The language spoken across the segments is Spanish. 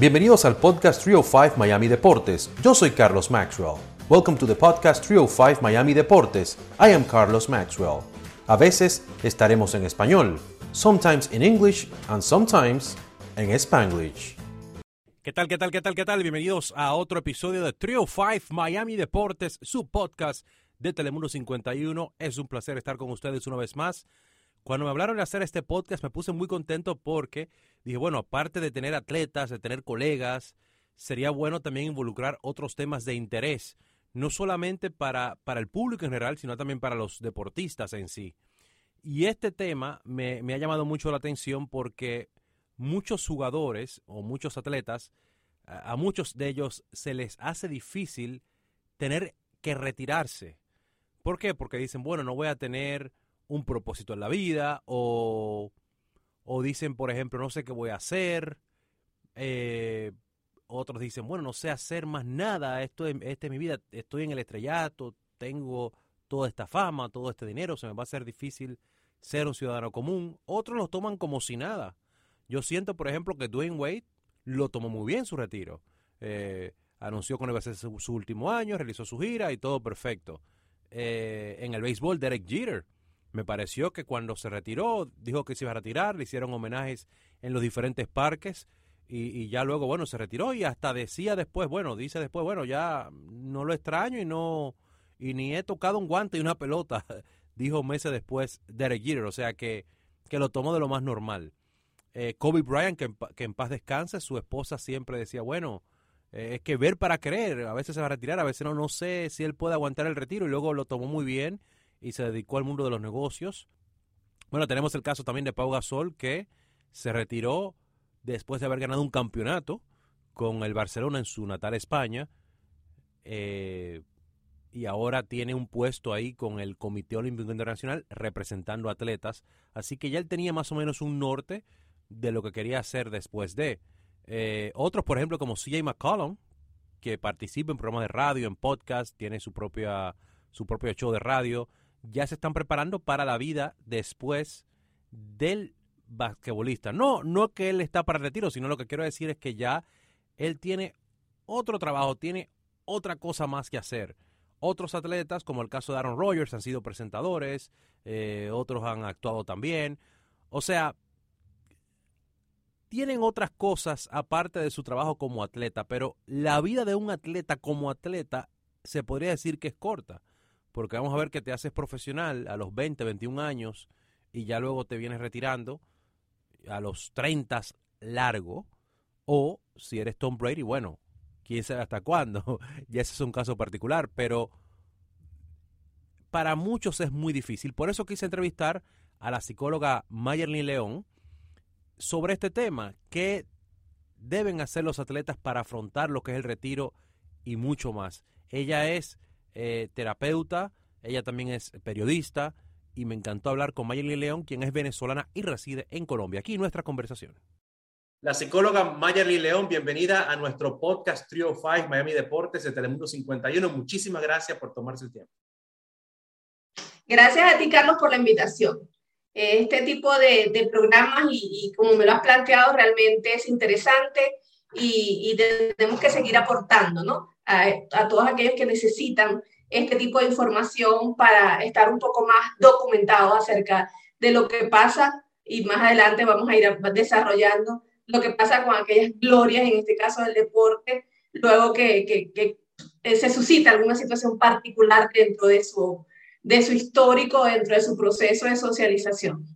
Bienvenidos al podcast 305 Miami Deportes. Yo soy Carlos Maxwell. Welcome to the podcast 305 Miami Deportes. I am Carlos Maxwell. A veces estaremos en español, sometimes in English and sometimes en Spanglish. ¿Qué tal, qué tal, qué tal, qué tal? Bienvenidos a otro episodio de 305 Miami Deportes, su podcast de Telemundo 51. Es un placer estar con ustedes una vez más. Cuando me hablaron de hacer este podcast me puse muy contento porque dije, bueno, aparte de tener atletas, de tener colegas, sería bueno también involucrar otros temas de interés, no solamente para, para el público en general, sino también para los deportistas en sí. Y este tema me, ha llamado mucho la atención porque muchos jugadores o muchos atletas, a, a muchos de ellos se les hace difícil tener que retirarse. ¿Por qué? Porque dicen, bueno, no voy a tener un propósito en la vida o, o dicen, por ejemplo, no sé qué voy a hacer. Eh, otros dicen, bueno, no sé hacer más nada, esto es, esta es mi vida, estoy en el estrellato, tengo toda esta fama, todo este dinero, se me va a hacer difícil ser un ciudadano común. Otros lo toman como si nada. Yo siento, por ejemplo, que Dwayne Wade lo tomó muy bien su retiro. Eh, anunció que no iba a ser su, su, último año, realizó su gira y todo perfecto. Eh, en el béisbol, Derek Jeter me pareció que cuando se retiró, dijo que se iba a retirar, le hicieron homenajes en los diferentes parques y, ya luego, bueno, se retiró y hasta decía después, bueno, dice después, bueno, ya no lo extraño y no, y ni he tocado un guante y una pelota, dijo meses después Derek Jeter, o sea que, que lo tomó de lo más normal. Eh, Kobe Bryant, que en, que en, paz descanse, su esposa siempre decía, bueno, eh, es que ver para creer, a veces se va a retirar, a veces no, no sé si él puede aguantar el retiro y luego lo tomó muy bien y se dedicó al mundo de los negocios. Bueno, tenemos el caso también de Pau Gasol que se retiró después de haber ganado un campeonato con el Barcelona en su natal España eh, y ahora tiene un puesto ahí con el Comité Olímpico Internacional representando atletas. Así que ya él tenía más o menos un norte de lo que quería hacer después de. Eh, otros, por ejemplo, como CJ McCollum, que participa en programas de radio, en podcast, tiene su, propia, su propio show de radio ya se están preparando para la vida después del basquetbolista. No, no que él está para retiro, sino lo que quiero decir es que ya él tiene otro trabajo, tiene otra cosa más que hacer. Otros atletas, como el caso de Aaron Rodgers, han sido presentadores, eh, otros han actuado también. O sea, tienen otras cosas aparte de su trabajo como atleta, pero la vida de un atleta como atleta se podría decir que es corta porque vamos a ver que te haces profesional a los 20, 21 años y ya luego te vienes retirando a los 30 largo, o si eres Tom Brady, bueno, quién sabe hasta cuándo, ya ese es un caso particular, pero para muchos es muy difícil. Por eso quise entrevistar a la psicóloga Mayerly León sobre este tema, qué deben hacer los atletas para afrontar lo que es el retiro y mucho más. Ella es eh, terapeuta, ella también es periodista y me encantó hablar con Mayerly León, quien es venezolana y reside en Colombia. Aquí nuestra conversación. La psicóloga Mayerly León, bienvenida a nuestro podcast Trio 5 Miami Deportes de Telemundo 51. Muchísimas gracias por tomarse el tiempo. Gracias a ti, Carlos, por la invitación. Este tipo de, de programas y, y, como me lo has planteado, realmente es interesante y, y tenemos que seguir aportando, ¿no? A, todos aquellos que necesitan este tipo de información para estar un poco más documentados acerca de lo que pasa y más adelante vamos a ir desarrollando lo que pasa con aquellas glorias, en este caso del deporte, luego que, que se suscita alguna situación particular dentro de su, de su histórico, dentro de su proceso de socialización.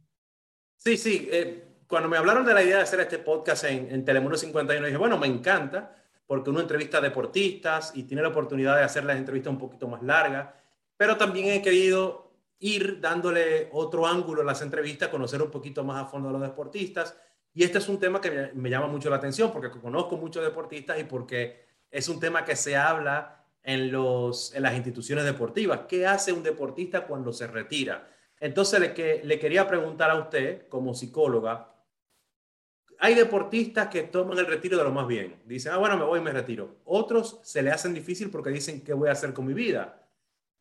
Sí, sí. Eh, cuando me hablaron de la idea de hacer este podcast en, en Telemundo 51, dije, bueno, me encanta porque uno entrevista a deportistas y tiene la oportunidad de hacer las entrevistas un poquito más largas, pero también he querido ir dándole otro ángulo a las entrevistas, conocer un poquito más a fondo a los deportistas. Y este es un tema que me, llama mucho la atención porque conozco muchos deportistas y porque es un tema que se habla en, los, en las instituciones deportivas. ¿Qué hace un deportista cuando se retira? Entonces le, que, le quería preguntar a usted, como psicóloga, hay deportistas que toman el retiro de lo más bien. Dicen, ah, bueno, me voy y me retiro. Otros se le hacen difícil porque dicen, ¿qué voy a hacer con mi vida?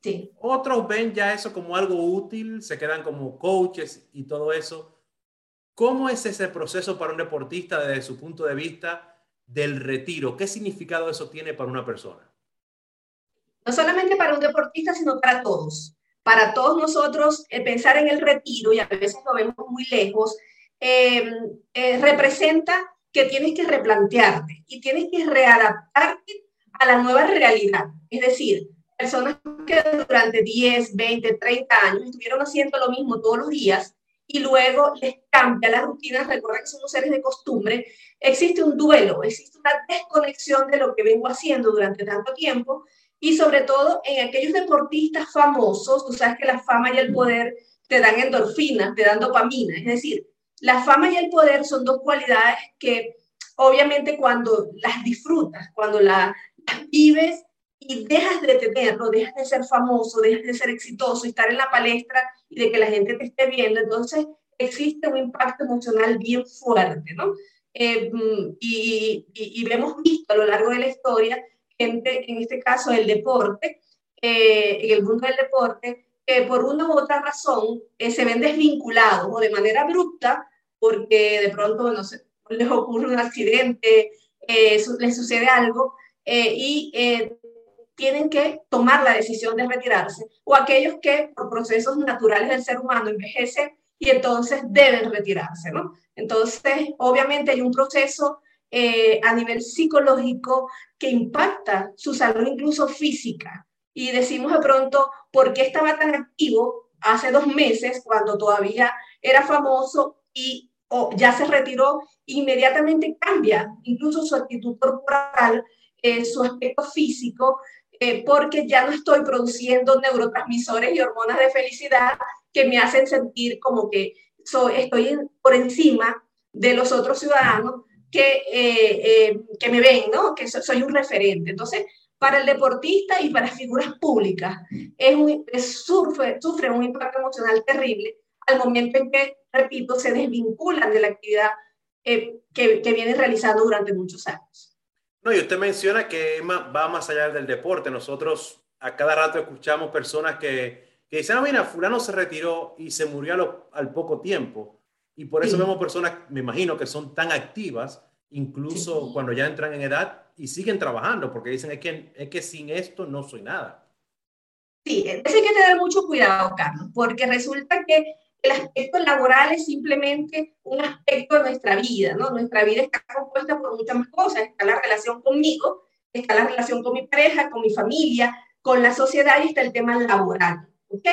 Sí. Otros ven ya eso como algo útil, se quedan como coaches y todo eso. ¿Cómo es ese proceso para un deportista desde su punto de vista del retiro? ¿Qué significado eso tiene para una persona? No solamente para un deportista, sino para todos. Para todos nosotros, eh, pensar en el retiro, y a veces lo vemos muy lejos, eh, eh, representa que tienes que replantearte y tienes que readaptarte a la nueva realidad. Es decir, personas que durante 10, 20, 30 años estuvieron haciendo lo mismo todos los días y luego les cambia la rutina, recuerden que somos seres de costumbre, existe un duelo, existe una desconexión de lo que vengo haciendo durante tanto tiempo y sobre todo en aquellos deportistas famosos, tú sabes que la fama y el poder te dan endorfinas, te dan dopamina, es decir, la fama y el poder son dos cualidades que obviamente cuando las disfrutas, cuando las vives y dejas de tenerlo, dejas de ser famoso, dejas de ser exitoso estar en la palestra y de que la gente te esté viendo, entonces existe un impacto emocional bien fuerte, ¿no? Eh, y, y, y, hemos visto a lo largo de la historia gente, en este caso el deporte, eh, en el mundo del deporte, que por una u otra razón eh, se ven desvinculados o de manera abrupta porque de pronto, no sé, les ocurre un accidente, eh, les sucede algo y tienen que tomar la decisión de retirarse, o aquellos que por procesos naturales del ser humano envejecen y entonces deben retirarse, ¿no? Entonces, obviamente hay un proceso eh, a nivel psicológico que impacta su salud incluso física. Y decimos de pronto, ¿por qué estaba tan activo hace dos meses cuando todavía era famoso y ya se retiró? Inmediatamente cambia incluso su actitud corporal, eh, su aspecto físico, eh, porque ya no estoy produciendo neurotransmisores y hormonas de felicidad que me hacen sentir como que estoy por encima de los otros ciudadanos que, eh, eh, que me ven, ¿no? Que soy un referente. Entonces, para el deportista y para figuras públicas, es un, sufre, sufre un impacto emocional terrible al momento en que, repito, se desvinculan de la actividad que, que vienen realizando durante muchos años. No, y usted menciona que va más allá del deporte. Nosotros a cada rato escuchamos personas que, que dicen, ah, mira, fulano se retiró y se murió al poco tiempo. Y por eso vemos personas, me imagino, que son tan activas, incluso cuando ya entran en edad y siguen trabajando, porque dicen, es que, es que sin esto no soy nada. Sí, hay que tener mucho cuidado, Carlos, porque resulta que el aspecto laboral es simplemente un aspecto de nuestra vida, ¿no? Nuestra vida está compuesta por muchas más cosas. Está la relación conmigo, está la relación con mi pareja, con mi familia, con la sociedad y está el tema laboral, ¿ok?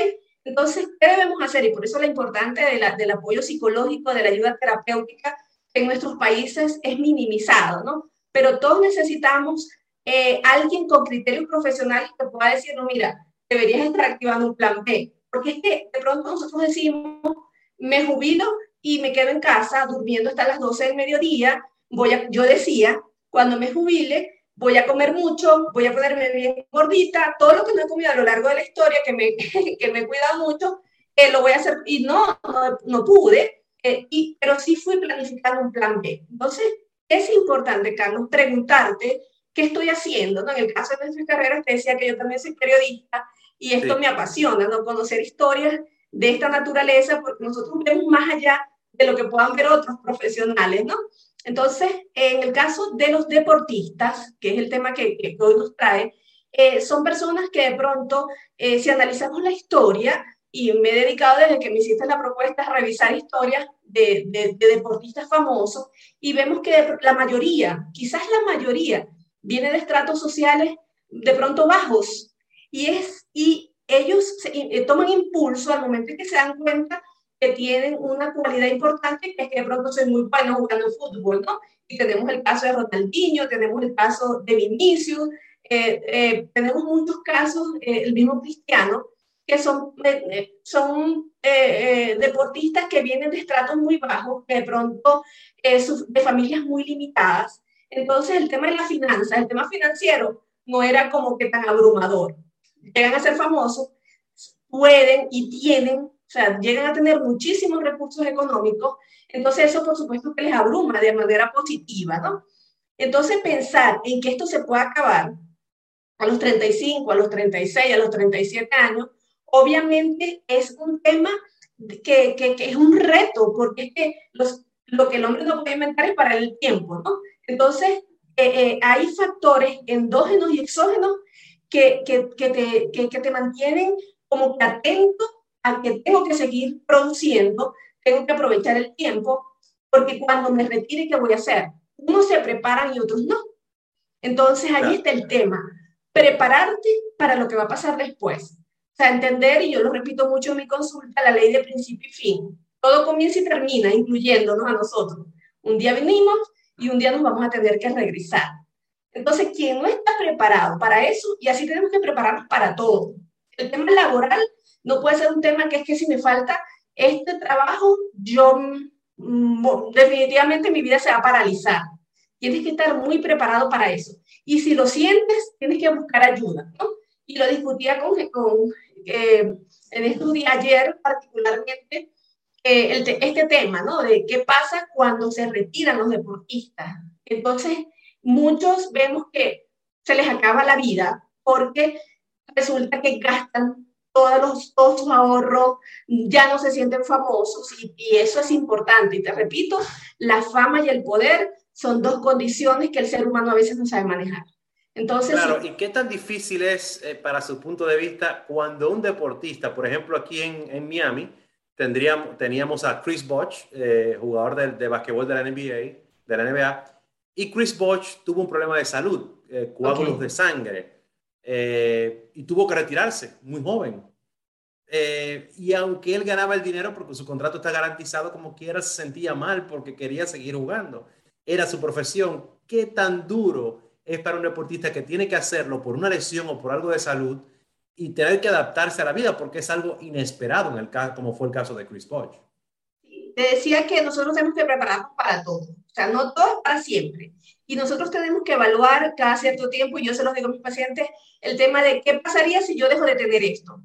Entonces, ¿qué debemos hacer? Y por eso la importancia de la, del apoyo psicológico, de la ayuda terapéutica en nuestros países es minimizado, ¿no? Pero todos necesitamos eh, alguien con criterios profesionales que pueda decir, no, mira, deberías estar activando un plan B, porque es que de pronto nosotros decimos, me jubilo y me quedo en casa durmiendo hasta las 12 del mediodía. Voy yo decía, cuando me jubile, voy a comer mucho, voy a ponerme bien gordita, todo lo que no he comido a lo largo de la historia, que me, que me he cuidado mucho, eh, lo voy a hacer. Y no, no, pude, eh, y, pero sí fui planificando un plan B. Entonces, es importante, Carlos, preguntarte qué estoy haciendo. ¿no? En el caso de nuestra carrera, te decía que yo también soy periodista y esto me apasiona, ¿no? Conocer historias de esta naturaleza, porque nosotros vemos más allá de lo que puedan ver otros profesionales, ¿no? Entonces, en el caso de los deportistas, que es el tema que, que hoy nos trae, eh, son personas que de pronto, eh, si analizamos la historia, y me he dedicado desde que me hiciste la propuesta a revisar historias de, de, de, deportistas famosos, y vemos que la mayoría, quizás la mayoría, viene de estratos sociales de pronto bajos, y, es, y ellos eh, toman impulso al momento en que se dan cuenta que tienen una cualidad importante, que es que de pronto son muy buenos jugando fútbol, ¿no? Y tenemos el caso de Ronaldinho, tenemos el caso de Vinicius, eh, eh, tenemos muchos casos, el mismo Cristiano, que son, son deportistas que vienen de estratos muy bajos, que de pronto de familias muy limitadas. Entonces, el tema de la finanza, el tema financiero, no era como que tan abrumador llegan a ser famosos, pueden y tienen, o sea, llegan a tener muchísimos recursos económicos, entonces eso por supuesto que les abruma de manera positiva, ¿no? Entonces pensar en que esto se puede acabar a los 35, a los 36, a los 37 años, obviamente es un tema que, que, que es un reto, porque es que los, lo que el hombre no puede inventar es para el tiempo, ¿no? Entonces, eh, hay factores endógenos y exógenos que, que, que, te, que, te mantienen como que atento a que tengo que seguir produciendo, tengo que aprovechar el tiempo, porque cuando me retire, ¿qué voy a hacer? Unos se preparan y otros no. Entonces ahí está el tema, prepararte para lo que va a pasar después. O sea, entender, y yo lo repito mucho en mi consulta, la ley de principio y fin. Todo comienza y termina, incluyéndonos a nosotros. Un día venimos y un día nos vamos a tener que regresar. Entonces, quien no está preparado para eso, y así tenemos que prepararnos para todo. El tema laboral no puede ser un tema que es que si me falta este trabajo, yo mm, definitivamente mi vida se va a paralizar. Tienes que estar muy preparado para eso. Y si lo sientes, tienes que buscar ayuda. ¿no? Y lo discutía con, con eh, en estos días, ayer particularmente, eh, este tema, ¿no? De qué pasa cuando se retiran los deportistas. Entonces, muchos vemos que se les acaba la vida porque resulta que gastan todos, los, todos sus ahorros, ya no se sienten famosos y, eso es importante. Y te repito, la fama y el poder son dos condiciones que el ser humano a veces no sabe manejar. Entonces, claro, ¿y qué tan difícil es eh, para su punto de vista cuando un deportista, por ejemplo aquí en, en Miami, tendríamos, teníamos a Chris Bosch, eh, jugador de, de basquetbol de la NBA, de la NBA, y Chris Bosch tuvo un problema de salud, eh, coágulos de sangre, eh, y tuvo que retirarse muy joven. Eh, y aunque él ganaba el dinero porque su contrato está garantizado, como quiera se sentía mal porque quería seguir jugando. Era su profesión. ¿Qué tan duro es para un deportista que tiene que hacerlo por una lesión o por algo de salud y tener que adaptarse a la vida porque es algo inesperado en el caso, como fue el caso de Chris Bosch? Te decía que nosotros tenemos que prepararnos para todo, o sea, no todo para siempre. Y nosotros tenemos que evaluar cada cierto tiempo, y yo se los digo a mis pacientes, el tema de qué pasaría si yo dejo de tener esto.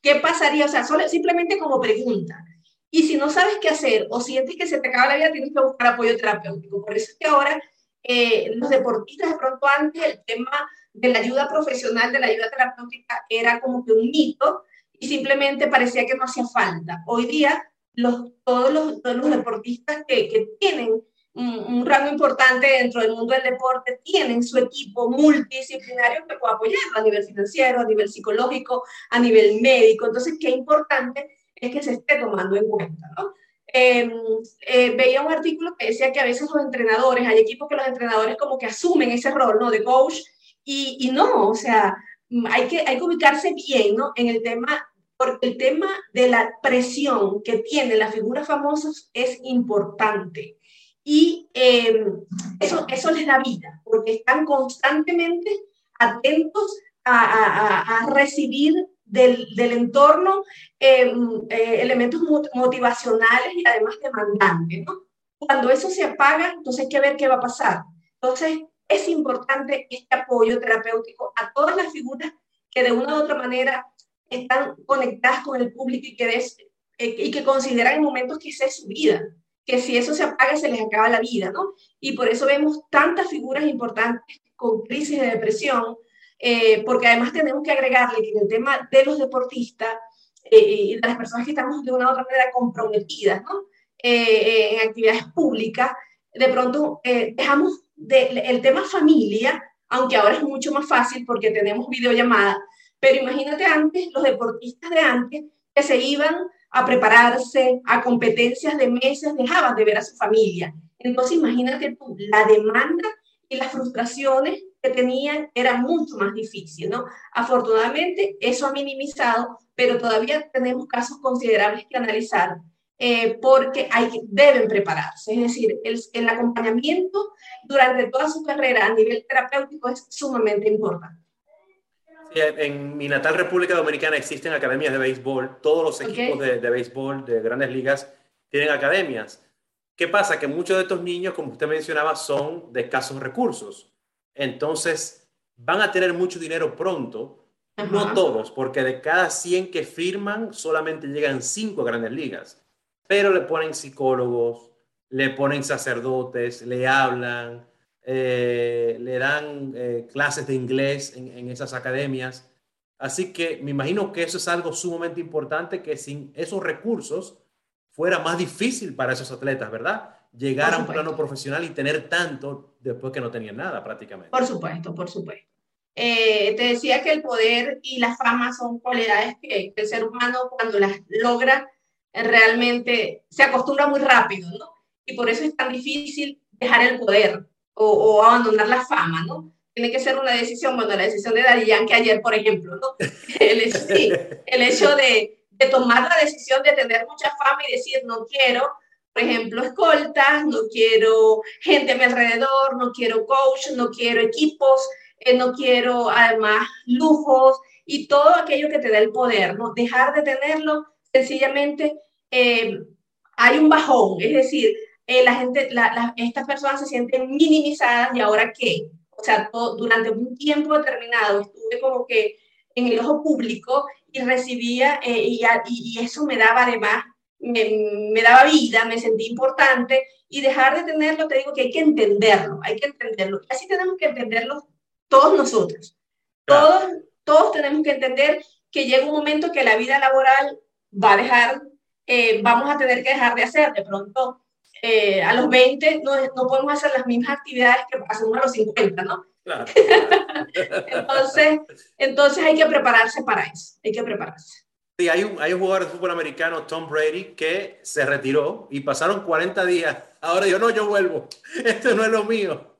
¿Qué pasaría? O sea, solo, simplemente como pregunta. Y si no sabes qué hacer o sientes que se te acaba la vida, tienes que buscar apoyo terapéutico. Por eso es que ahora eh, los deportistas, de pronto antes, el tema de la ayuda profesional, de la ayuda terapéutica, era como que un mito y simplemente parecía que no hacía falta. Hoy día, los, todos, los, todos los deportistas que, que tienen un, rango importante dentro del mundo del deporte, tienen su equipo multidisciplinario que puede apoyarlo a nivel financiero, a nivel psicológico, a nivel médico. Entonces, qué importante es que se esté tomando en cuenta, ¿no? Em, eh, veía un artículo que decía que a veces los entrenadores, hay equipos que los entrenadores como que asumen ese rol, ¿no? De coach, y, y no, o sea, hay que, hay que ubicarse bien, ¿no? En el tema porque el tema de la presión que tienen las figuras famosas es importante. Y eh, eso, eso les da vida, porque están constantemente atentos a, recibir del, del entorno eh, eh, elementos motivacionales y además demandantes. Cuando eso se apaga, entonces hay que ver qué va a pasar. Entonces, es importante este apoyo terapéutico a todas las figuras que de una u otra manera están conectadas con el público y que, y que consideran en momentos que esa es su vida que si eso se apaga se les acaba la vida, ¿no? Y por eso vemos tantas figuras importantes con crisis de depresión, eh, porque además tenemos que agregarle que en el tema de los deportistas eh, y de las personas que estamos de una u otra manera comprometidas, ¿no? Eh, en actividades públicas, de pronto dejamos de, el tema familia, aunque ahora es mucho más fácil porque tenemos videollamada, pero imagínate antes, los deportistas de antes que se iban a prepararse a competencias de meses, dejaban de ver a su familia. Entonces, imagínate tú, la demanda y las frustraciones que tenían era mucho más difícil, ¿no? Afortunadamente, eso ha minimizado, pero todavía tenemos casos considerables que analizar eh, porque hay, deben prepararse. Es decir, el, el acompañamiento durante toda su carrera a nivel terapéutico es sumamente importante en mi natal República Dominicana existen academias de béisbol. Todos los equipos de, de, béisbol de grandes ligas tienen academias. ¿Qué pasa? Que muchos de estos niños, como usted mencionaba, son de escasos recursos. Entonces, van a tener mucho dinero pronto. No todos, porque de cada 100 que firman, solamente llegan 5 a grandes ligas. Pero le ponen psicólogos, le ponen sacerdotes, le hablan, eh, le dan eh, clases de inglés en, esas academias. Así que me imagino que eso es algo sumamente importante, que sin esos recursos fuera más difícil para esos atletas, ¿verdad? llegar a un plano profesional y tener tanto después que no tenían nada prácticamente. Por supuesto, por supuesto. Eh, te decía que el poder y la fama son cualidades que, el ser humano cuando las logra realmente se acostumbra muy rápido, ¿no? Y por eso es tan difícil dejar el poder o, o abandonar la fama, ¿no? Tiene que ser una decisión, bueno, la decisión de Daddy Yankee ayer, por ejemplo, ¿no? El, sí, el hecho de, de tomar la decisión de tener mucha fama y decir, no quiero, por ejemplo, escoltas, no quiero gente a mi alrededor, no quiero coach, no quiero equipos, eh, no quiero además lujos y todo aquello que te da el poder, ¿no? Dejar de tenerlo, sencillamente eh, hay un bajón, es decir, eh, la gente, estas personas se sienten minimizadas y ahora qué? O sea, durante un tiempo determinado estuve como que en el ojo público y recibía, y, y, eso me daba además, me, me daba vida, me sentí importante y dejar de tenerlo, te digo que hay que entenderlo, hay que entenderlo. Así tenemos que entenderlo todos nosotros. Todos, todos tenemos que entender que llega un momento que la vida laboral va a dejar, eh, vamos a tener que dejar de hacer. De pronto, eh, a los 20 no, no, podemos hacer las mismas actividades que hacemos a los 50, ¿no? Claro. entonces, entonces hay que prepararse para eso, hay que prepararse. Sí, hay un, hay un jugador de fútbol americano, Tom Brady, que se retiró y pasaron 40 días. Ahora yo no, yo vuelvo. Esto no es lo mío.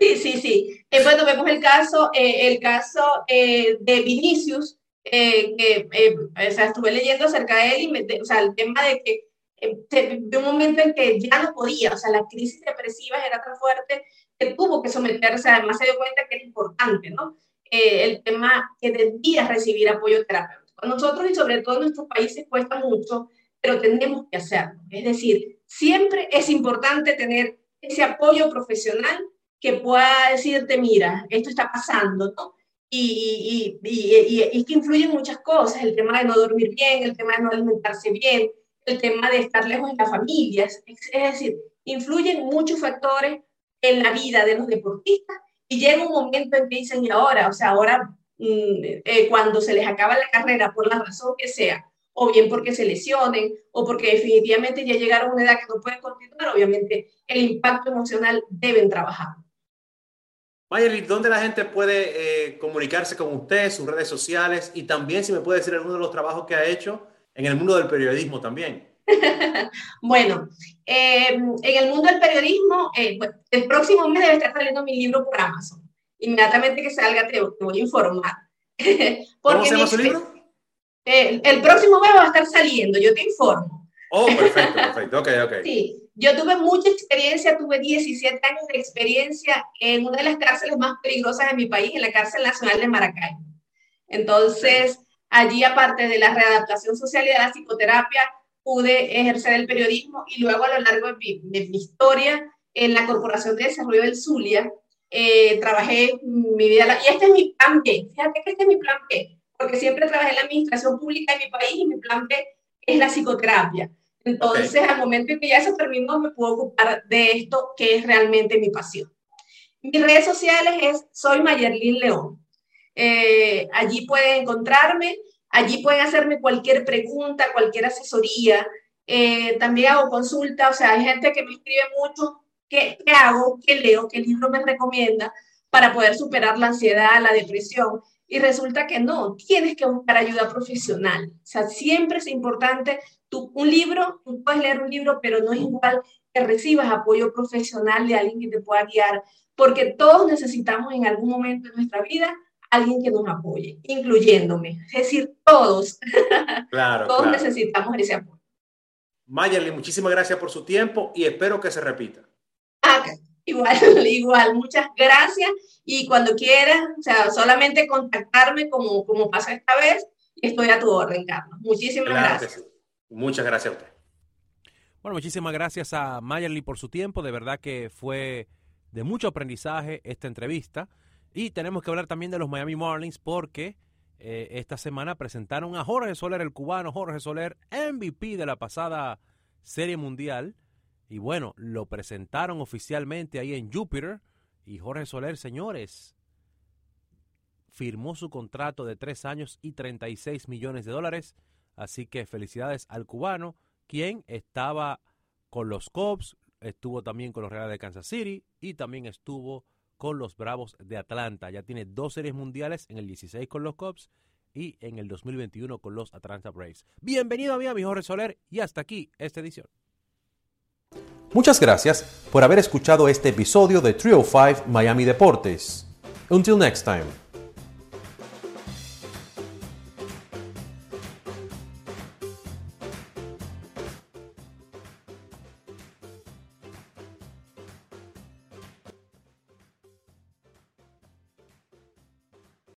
Sí, sí, sí. Eh, bueno, vemos el caso, eh, el caso eh, de Vinicius, que o sea, estuve leyendo acerca de él y me, o sea, el tema de que de un momento en que ya no podía, o sea, la crisis depresiva era tan fuerte que tuvo que someterse, además se dio cuenta que era importante, ¿no? el tema que debía recibir apoyo terapéutico. nosotros y sobre todo en nuestros países cuesta mucho, pero tenemos que hacerlo. Es decir, siempre es importante tener ese apoyo profesional que pueda decirte, mira, esto está pasando, ¿no? Y, y, y, y, que influyen muchas cosas, el tema de no dormir bien, el tema de no alimentarse bien, el tema de estar lejos de las familias, es, decir, influyen muchos factores en la vida de los deportistas y llega un momento en que dicen, y ahora, o sea, ahora mm, eh, cuando se les acaba la carrera, por la razón que sea, o bien porque se lesionen, o porque definitivamente ya llegaron a una edad que no pueden continuar, obviamente el impacto emocional deben trabajar. Mayerly, ¿dónde la gente puede eh, comunicarse con usted, sus redes sociales y también si me puede decir alguno de los trabajos que ha hecho en el mundo del periodismo también? bueno, eh, en el mundo del periodismo, eh, el próximo mes debe estar saliendo mi libro por Amazon. Inmediatamente que salga te, voy a informar. ¿Cómo se llama su libro? el próximo mes va a estar saliendo, yo te informo. Oh, perfecto, perfecto, ok, ok. Sí, yo tuve mucha experiencia, tuve 17 años de experiencia en una de las cárceles más peligrosas de mi país, en la cárcel nacional de Maracay. Entonces, allí, aparte de la readaptación social y de la psicoterapia, pude ejercer el periodismo y luego a lo largo de mi, historia en la Corporación de Desarrollo del Zulia, eh, trabajé mi vida, y este es mi plan B, fíjate que este es mi plan B, porque siempre trabajé en la administración pública de mi país y mi plan B es la psicoterapia. Entonces, al momento en que ya se terminó, me puedo ocupar de esto que es realmente mi pasión. Mis redes sociales es Soy Mayerlin León. Eh, allí pueden encontrarme, allí pueden hacerme cualquier pregunta, cualquier asesoría. Eh, también hago consulta, o sea, hay gente que me escribe mucho, ¿qué, ¿qué hago? ¿Qué leo? ¿Qué libro me recomienda para poder superar la ansiedad, la depresión? Y resulta que no, tienes que buscar ayuda profesional. O sea, siempre es importante tú, un libro, tú puedes leer un libro, pero no es igual que recibas apoyo profesional de alguien que te pueda guiar, porque todos necesitamos en algún momento de nuestra vida alguien que nos apoye, incluyéndome. Es decir, todos. Claro, todos necesitamos ese apoyo. Mayerly, muchísimas gracias por su tiempo y espero que se repita. Ah, igual, igual, muchas gracias y cuando quieras, o sea, solamente contactarme como, como pasa esta vez, estoy a tu orden, Carlos. Muchísimas gracias. Muchas gracias a usted. Bueno, muchísimas gracias a Mayerly por su tiempo. De verdad que fue de mucho aprendizaje esta entrevista. Y tenemos que hablar también de los Miami Marlins porque eh, esta semana presentaron a Jorge Soler, el cubano Jorge Soler, MVP de la pasada Serie Mundial. Y bueno, lo presentaron oficialmente ahí en Júpiter. Y Jorge Soler, señores, firmó su contrato de tres años y 36 millones de dólares Así que felicidades al cubano, quien estaba con los Cubs, estuvo también con los Reales de Kansas City y también estuvo con los Bravos de Atlanta. Ya tiene dos series mundiales, en el 16 con los Cubs y en el 2021 con los Atlanta Braves. Bienvenido a mi amigo Jorge Soler y hasta aquí esta edición. Muchas gracias por haber escuchado este episodio de Trio 5 Miami Deportes. Until next time.